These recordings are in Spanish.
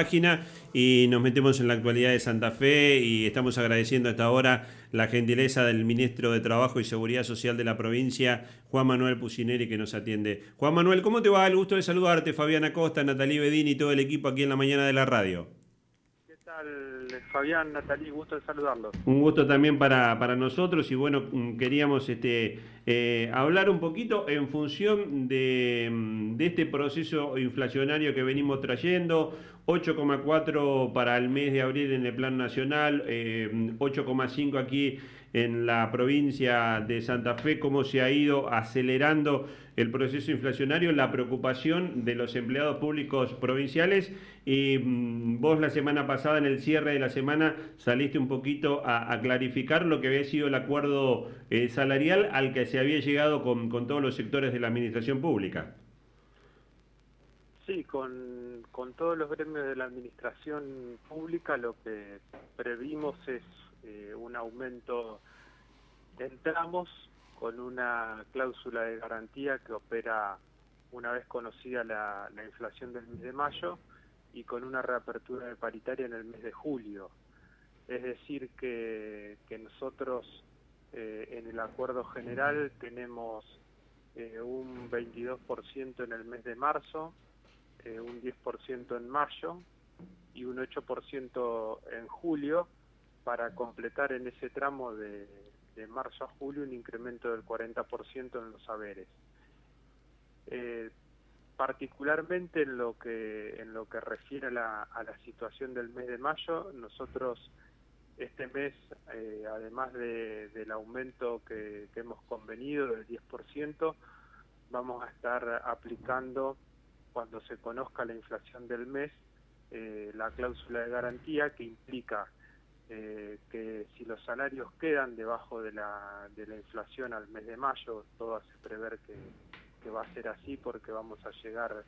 página y nos metemos en la actualidad de Santa Fe y estamos agradeciendo hasta ahora la gentileza del ministro de Trabajo y Seguridad Social de la provincia, Juan Manuel Pucineri, que nos atiende. Juan Manuel, ¿cómo te va? El gusto de saludarte, Fabiana Costa, Natalie Bedini y todo el equipo aquí en la mañana de la radio. ¿Qué tal, Fabián, Natalie? Gusto de saludarlos. Un gusto también para, para nosotros y bueno, mm, queríamos este, eh, hablar un poquito en función de, mm, de este proceso inflacionario que venimos trayendo, 8,4 para el mes de abril en el plan nacional, 8,5 eh, aquí en la provincia de Santa Fe, cómo se ha ido acelerando el proceso inflacionario, la preocupación de los empleados públicos provinciales y mm, vos la semana pasada, en el cierre de la semana, saliste un poquito a, clarificar lo que había sido el acuerdo eh, salarial al que se había llegado con, con todos los sectores de la administración pública. Sí, con, con todos los gremios de la administración pública lo que previmos es eh, un aumento en tramos con una cláusula de garantía que opera una vez conocida la, inflación del mes de mayo y con una reapertura de paritaria en el mes de julio. Es decir, que, que nosotros eh, en el acuerdo general tenemos eh, un 22% en el mes de marzo, eh, un 10% en mayo y un 8% en julio para completar en ese tramo de, marzo a julio un incremento del 40% en los saberes. Eh, particularmente en lo que en lo que refiere a la, situación del mes de mayo, nosotros este mes, eh, además del aumento que, hemos convenido del 10%, vamos a estar aplicando cuando se conozca la inflación del mes, eh, la cláusula de garantía que implica eh, que si los salarios quedan debajo de la, de la inflación al mes de mayo, todo hace prever que, que va a ser así porque vamos a llegar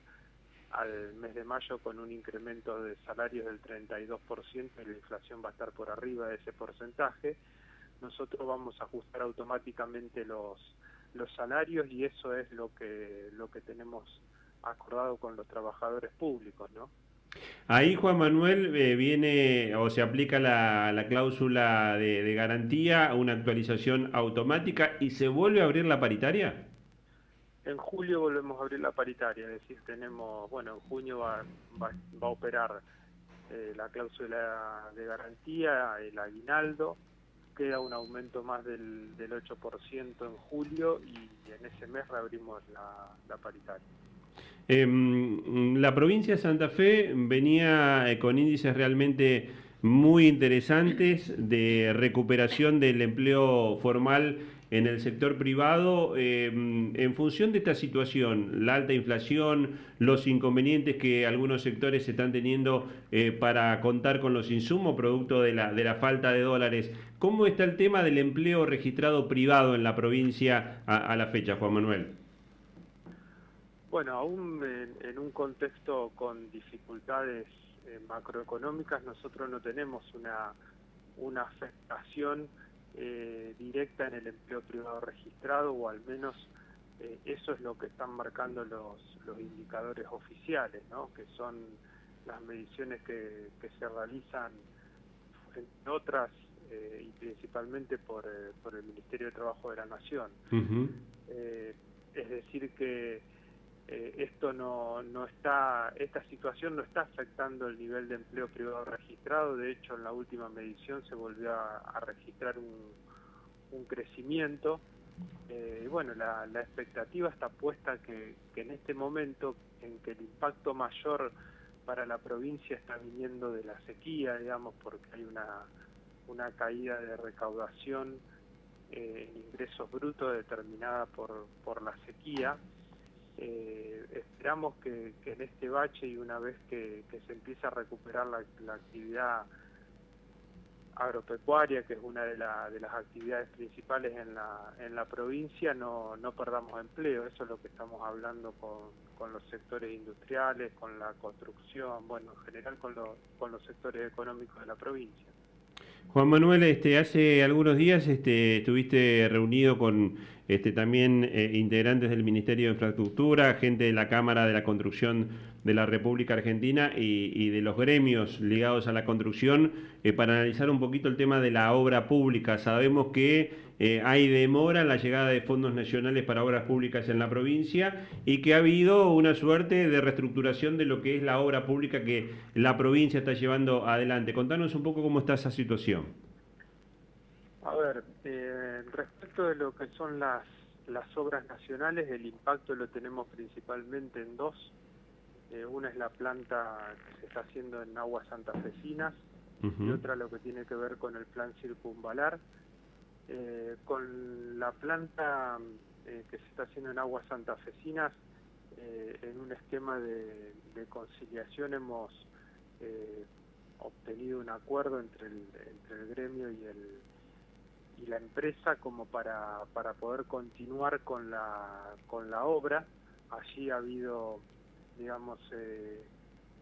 al mes de mayo con un incremento de salarios del 32% y la inflación va a estar por arriba de ese porcentaje, nosotros vamos a ajustar automáticamente los, los salarios y eso es lo que, lo que tenemos acordado con los trabajadores públicos, ¿no? Ahí, Juan Manuel, eh, viene o se aplica la, la cláusula de, garantía, una actualización automática y se vuelve a abrir la paritaria. En julio volvemos a abrir la paritaria, es decir, tenemos, bueno, en junio va, va, a operar eh, la cláusula de garantía, el aguinaldo, queda un aumento más del, del 8% en julio y en ese mes reabrimos la, la paritaria. Em, la provincia de Santa Fe venía eh, con índices realmente muy interesantes de recuperación del empleo formal en el sector privado em, en función de esta situación, la alta inflación, los inconvenientes que algunos sectores están teniendo eh, para contar con los insumos producto de la, de la falta de dólares. ¿Cómo está el tema del empleo registrado privado en la provincia a la fecha, Juan Manuel? Bueno, aún en, un contexto con dificultades eh, macroeconómicas, nosotros no tenemos una, una afectación eh, directa en el empleo privado registrado, o al menos eh, eso es lo que están marcando los, los indicadores oficiales, ¿no? que son las mediciones que, que se realizan en otras y principalmente por, por el Ministerio de Trabajo de la Nación. es decir que eh, esto no, no está, esta situación no está afectando el nivel de empleo privado registrado, de hecho en la última medición se volvió a, registrar un, un crecimiento. Eh, bueno, la, la, expectativa está puesta que, que en este momento en que el impacto mayor para la provincia está viniendo de la sequía, digamos, porque hay una, una caída de recaudación eh, en ingresos brutos determinada por, por la sequía, eh, esperamos que, en este bache y una vez que, se empiece a recuperar la, actividad agropecuaria, que es una de, las actividades principales en la, en la provincia, no, perdamos empleo. Eso es lo que estamos hablando con, con los sectores industriales, con la construcción, bueno, en general con, con los sectores económicos de la provincia. Juan Manuel, este, hace algunos días este, estuviste reunido con este, también eh, integrantes del Ministerio de Infraestructura, gente de la Cámara de la Construcción de la República Argentina y, de los gremios ligados a la construcción eh, para analizar un poquito el tema de la obra pública. Sabemos que eh, hay demora en la llegada de fondos nacionales para obras públicas en la provincia y que ha habido una suerte de reestructuración de lo que es la obra pública que la provincia está llevando adelante. Contanos un poco cómo está esa situación. A ver, respecto de lo que son las, las obras nacionales, el impacto lo tenemos principalmente en dos. Eh, una es la planta que se está haciendo en aguas santafesinas y otra lo que tiene que ver con el plan circunvalar. Eh, con la planta eh, que se está haciendo en aguas santafesinas, en un esquema de, conciliación hemos obtenido un acuerdo entre el, entre el gremio y el y la empresa como para, para poder continuar con la, con la obra. Allí ha habido, digamos, eh,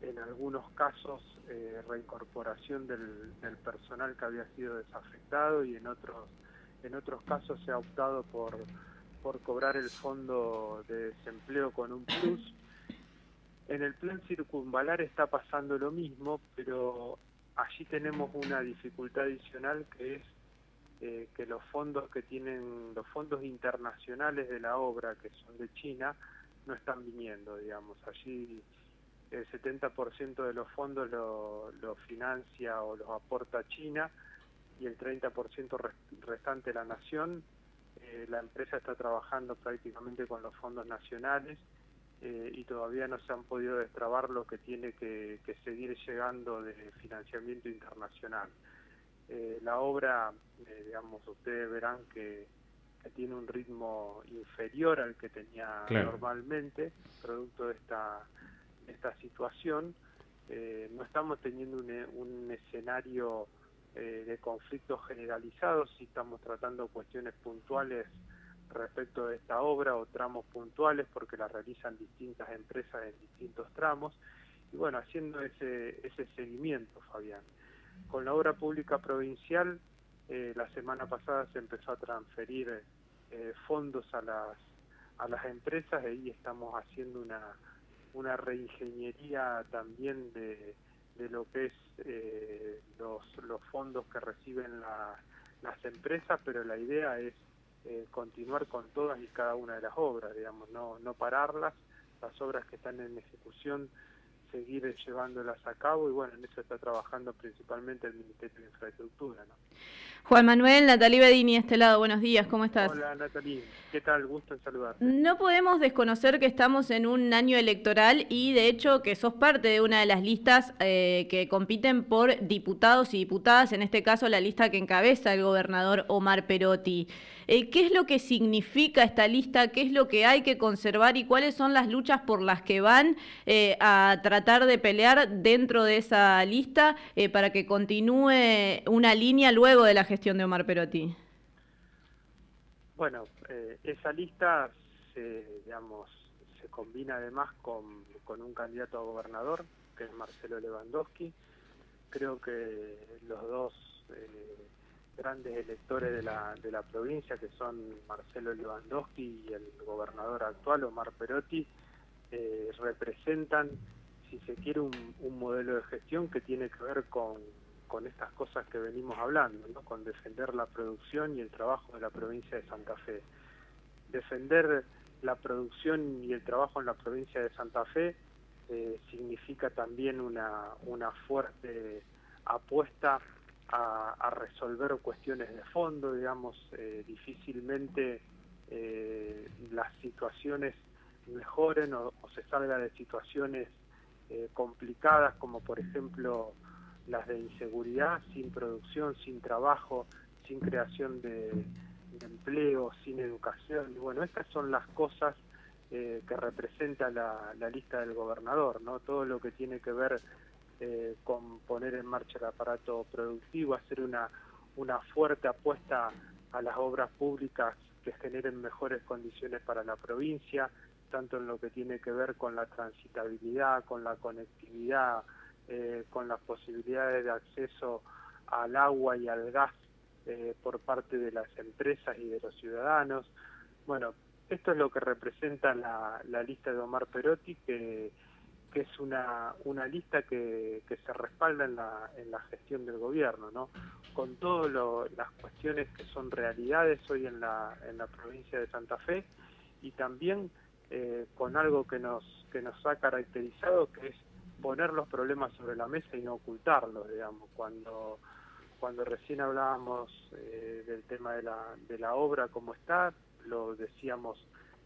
en algunos casos eh, reincorporación del, del, personal que había sido desafectado y en otros, en otros casos se ha optado por, por cobrar el fondo de desempleo con un plus. En el plan circunvalar está pasando lo mismo, pero allí tenemos una dificultad adicional que es eh, que los fondos que tienen, los fondos internacionales de la obra, que son de China, no están viniendo, digamos. Allí el 70% de los fondos lo, lo, financia o los aporta China y el 30% restante la nación. Eh, la empresa está trabajando prácticamente con los fondos nacionales eh, y todavía no se han podido destrabar lo que tiene que, que seguir llegando de financiamiento internacional. Eh, la obra, digamos, ustedes verán que, tiene un ritmo inferior al que tenía normalmente, producto de esta, esta situación. No estamos teniendo un, escenario de conflictos generalizados, sí estamos tratando cuestiones puntuales respecto de esta obra o tramos puntuales porque la realizan distintas empresas en distintos tramos y bueno, haciendo ese, ese seguimiento, Fabián. Con la obra pública provincial, eh, la semana pasada se empezó a transferir eh, fondos a las, a las empresas y ahí estamos haciendo una, una reingeniería también de, de lo que es eh, los, los fondos que reciben las empresas, pero la idea es continuar con todas y cada una de las obras, digamos, no, no pararlas, las obras que están en ejecución seguir llevándolas a cabo y bueno, en eso está trabajando principalmente el Ministerio de Infraestructura. ¿no? Juan Manuel, Natalí Bedini, este lado, buenos días, ¿cómo estás? Hola Natalí, ¿qué tal? Gusto en saludarte. No podemos desconocer que estamos en un año electoral y de hecho que sos parte de una de las listas eh, que compiten por diputados y diputadas, en este caso la lista que encabeza el gobernador Omar Perotti. Eh, ¿Qué es lo que significa esta lista? ¿Qué es lo que hay que conservar y cuáles son las luchas por las que van eh, a tratar de pelear dentro de esa lista para que continúe una línea luego de la gestión de Omar Perotti? Bueno, eh, esa lista se, digamos, se combina además con, con, un candidato a gobernador, que es Marcelo Lewandowski. Creo que los dos eh, grandes electores de la, de la provincia, que son Marcelo Lewandowski y el gobernador actual, Omar Perotti, eh, representan, si se quiere, un, un modelo de gestión que tiene que ver con con estas cosas que venimos hablando, ¿no? con defender la producción y el trabajo de la provincia de Santa Fe. Defender la producción y el trabajo en la provincia de Santa Fe eh, significa también una, una fuerte apuesta a, resolver cuestiones de fondo, digamos, eh, difícilmente eh, las situaciones mejoren o, se salga de situaciones complicadas como por ejemplo las de inseguridad, sin producción, sin trabajo, sin creación de, empleo, sin educación. Bueno, estas son las cosas eh, que representa la, lista del gobernador, ¿no? Todo lo que tiene que ver eh, con poner en marcha el aparato productivo, hacer una, una fuerte apuesta a las obras públicas que generen mejores condiciones para la provincia, tanto en lo que tiene que ver con la transitabilidad, con la conectividad, eh, con las posibilidades de acceso al agua y al gas eh, por parte de las empresas y de los ciudadanos. Bueno, esto es lo que representa la, lista de Omar Perotti, que, que es una, una lista que, que se respalda en la, en la gestión del gobierno, ¿no? con todas las cuestiones que son realidades hoy en la, en la provincia de Santa Fe y también eh, con algo que nos, que nos ha caracterizado, que es poner los problemas sobre la mesa y no ocultarlos, digamos. Cuando, cuando recién hablábamos eh, del tema de la, de la obra como está, lo decíamos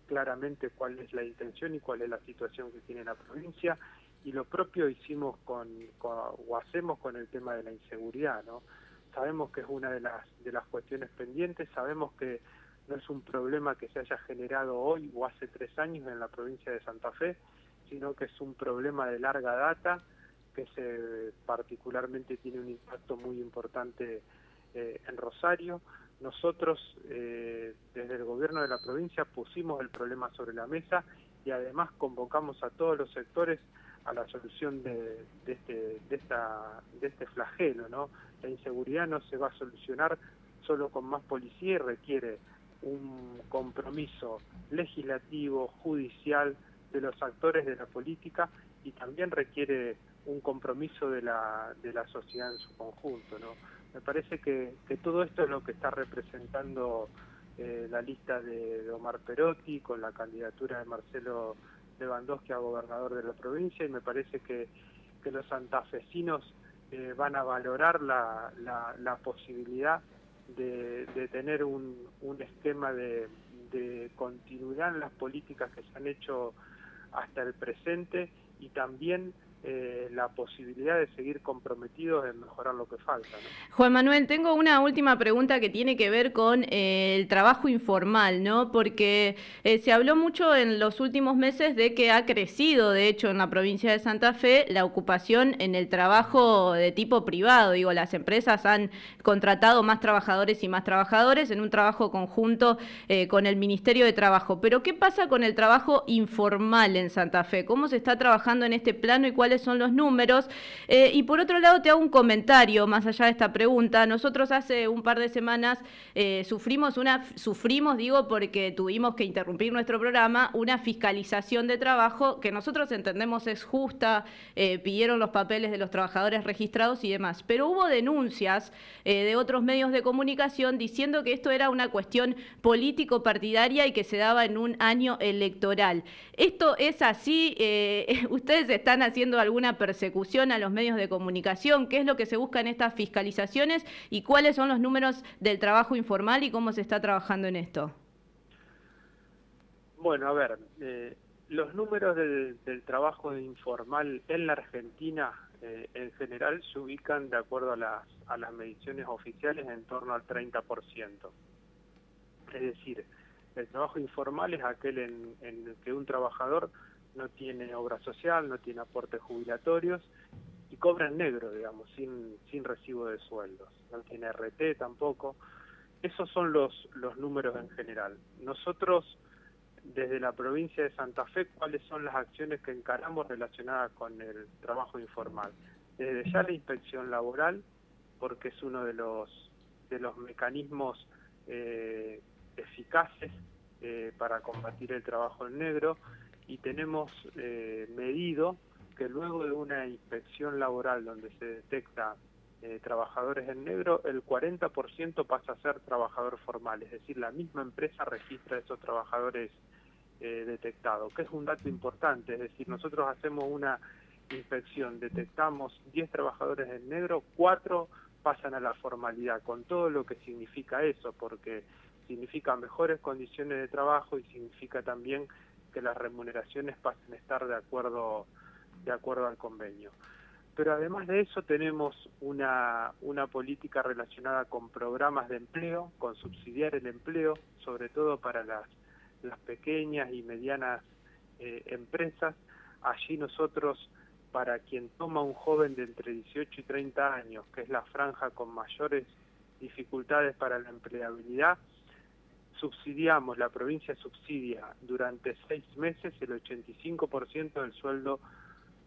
claramente cuál es la intención y cuál es la situación que tiene la provincia y lo propio hicimos con, o hacemos con el tema de la inseguridad, ¿no? Sabemos que es una de las, de las cuestiones pendientes, sabemos que no es un problema que se haya generado hoy o hace tres años en la provincia de Santa Fe, sino que es un problema de larga data que se particularmente tiene un impacto muy importante eh, en Rosario. Nosotros eh, desde el gobierno de la provincia pusimos el problema sobre la mesa y además convocamos a todos los sectores a la solución de, este, de, esta, este flagelo. La inseguridad no se va a solucionar solo con más policía y requiere un compromiso legislativo, judicial, de los actores de la política y también requiere un compromiso de la, de la sociedad en su conjunto. ¿no? Me parece que, que todo esto es lo que está representando eh, la lista de, Omar Perotti con la candidatura de Marcelo Lewandowski a gobernador de la provincia y me parece que, que los santafesinos eh, van a valorar la, la, la posibilidad de, de, tener un, un esquema de, de continuidad en las políticas que se han hecho hasta el presente y también eh, la posibilidad de seguir comprometidos en mejorar lo que falta. Juan Manuel, tengo una última pregunta que tiene que ver con eh, el trabajo informal, ¿no? Porque eh, se habló mucho en los últimos meses de que ha crecido, de hecho, en la provincia de Santa Fe la ocupación en el trabajo de tipo privado. Digo, las empresas han contratado más trabajadores y más trabajadores en un trabajo conjunto con el Ministerio de Trabajo. Pero, ¿qué pasa con el trabajo informal en Santa Fe? ¿Cómo se está trabajando en este plano y son los números. Eh, y por otro lado, te hago un comentario más allá de esta pregunta. Nosotros hace un par de semanas eh, sufrimos una, sufrimos, digo, porque tuvimos que interrumpir nuestro programa, una fiscalización de trabajo que nosotros entendemos es justa, eh, pidieron los papeles de los trabajadores registrados y demás. Pero hubo denuncias de otros medios de comunicación diciendo que esto era una cuestión político-partidaria y que se daba en un año electoral. ¿Esto es así? ¿Ustedes están haciendo alguna persecución a los medios de comunicación? ¿Qué es lo que se busca en estas fiscalizaciones y cuáles son los números del trabajo informal y cómo se está trabajando en esto? Bueno, a ver, eh, los números del, trabajo informal en la Argentina eh, en general se ubican de acuerdo a las, a las mediciones oficiales en torno al 30%. Es decir, el trabajo informal es aquel en, en el que un trabajador no tiene obra social, no tiene aportes jubilatorios y cobra en negro, digamos, sin, sin recibo de sueldos. No tiene RT tampoco. Esos son los, los números en general. Nosotros, desde la provincia de Santa Fe, ¿cuáles son las acciones que encaramos relacionadas con el trabajo informal? Desde ya la inspección laboral, porque es uno de los, de los mecanismos eh, eficaces eh, para combatir el trabajo en negro y tenemos eh, medido que luego de una inspección laboral donde se detecta eh, trabajadores en negro, el 40% pasa a ser trabajador formal, es decir, la misma empresa registra esos trabajadores eh, detectados, que es un dato importante, es decir, nosotros hacemos una inspección, detectamos 10 trabajadores en negro, 4 pasan a la formalidad, con todo lo que significa eso, porque significa mejores condiciones de trabajo y significa también que las remuneraciones pasen a estar de acuerdo, de acuerdo al convenio. Pero además de eso tenemos una, una política relacionada con programas de empleo, con subsidiar el empleo, sobre todo para las, las pequeñas y medianas eh, empresas. Allí nosotros, para quien toma un joven de entre 18 y 30 años, que es la franja con mayores dificultades para la empleabilidad, subsidiamos, la provincia subsidia durante seis meses el 85% del sueldo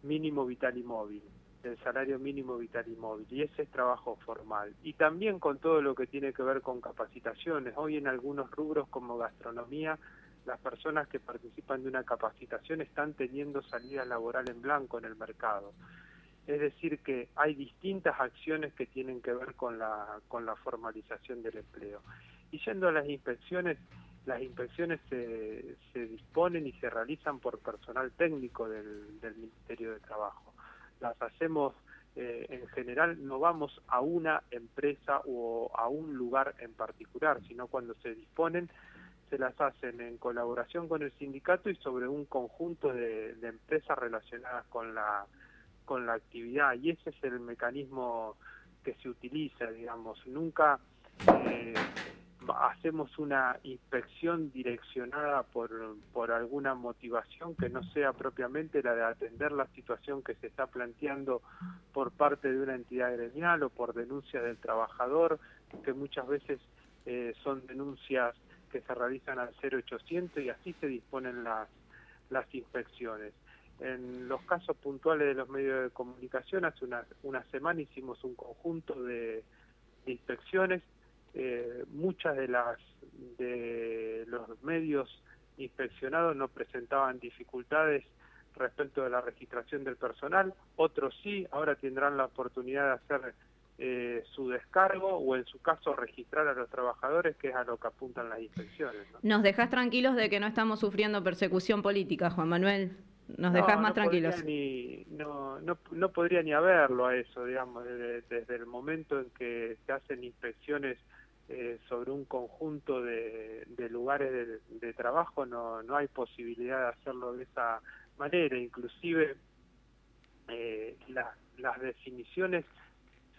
mínimo vital y móvil. el salario mínimo vital y móvil, y ese es trabajo formal. Y también con todo lo que tiene que ver con capacitaciones. Hoy en algunos rubros como gastronomía, las personas que participan de una capacitación están teniendo salida laboral en blanco en el mercado. Es decir, que hay distintas acciones que tienen que ver con la, con la formalización del empleo. Y yendo a las inspecciones, las inspecciones se, se disponen y se realizan por personal técnico del, del Ministerio de Trabajo. Las hacemos eh, en general, no vamos a una empresa o a un lugar en particular, sino cuando se disponen se las hacen en colaboración con el sindicato y sobre un conjunto de, de empresas relacionadas con la con la actividad y ese es el mecanismo que se utiliza, digamos. Nunca eh, hacemos una inspección direccionada por, por alguna motivación que no sea propiamente la de atender la situación que se está planteando por parte de una entidad gremial o por denuncia del trabajador, que muchas veces eh, son denuncias que se realizan al 0800 y así se disponen las, las inspecciones. En los casos puntuales de los medios de comunicación, hace una, una semana hicimos un conjunto de, de inspecciones. Eh, muchas de las de los medios inspeccionados no presentaban dificultades respecto de la registración del personal, otros sí, ahora tendrán la oportunidad de hacer eh, su descargo o en su caso registrar a los trabajadores, que es a lo que apuntan las inspecciones. ¿no? Nos dejas tranquilos de que no estamos sufriendo persecución política, Juan Manuel nos dejas no, más no tranquilos. Ni, no, no, no podría ni haberlo a eso, digamos, desde, desde el momento en que se hacen inspecciones eh, sobre un conjunto de, de lugares de, trabajo, no, no hay posibilidad de hacerlo de esa manera. Inclusive eh, la, las definiciones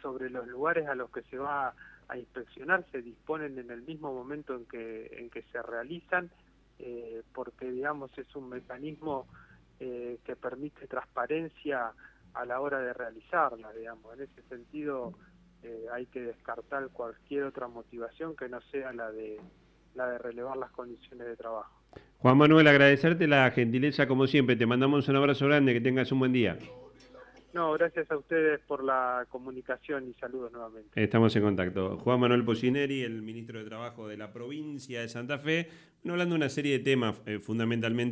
sobre los lugares a los que se va a inspeccionar se disponen en el mismo momento en que, en que se realizan, eh, porque digamos es un mecanismo eh, que permite transparencia a la hora de realizarla, digamos. En ese sentido eh, hay que descartar cualquier otra motivación que no sea la de la de relevar las condiciones de trabajo. Juan Manuel, agradecerte la gentileza como siempre. Te mandamos un abrazo grande, que tengas un buen día. No, gracias a ustedes por la comunicación y saludos nuevamente. Estamos en contacto. Juan Manuel Pocineri, el ministro de Trabajo de la provincia de Santa Fe, bueno, hablando de una serie de temas, eh, fundamentalmente.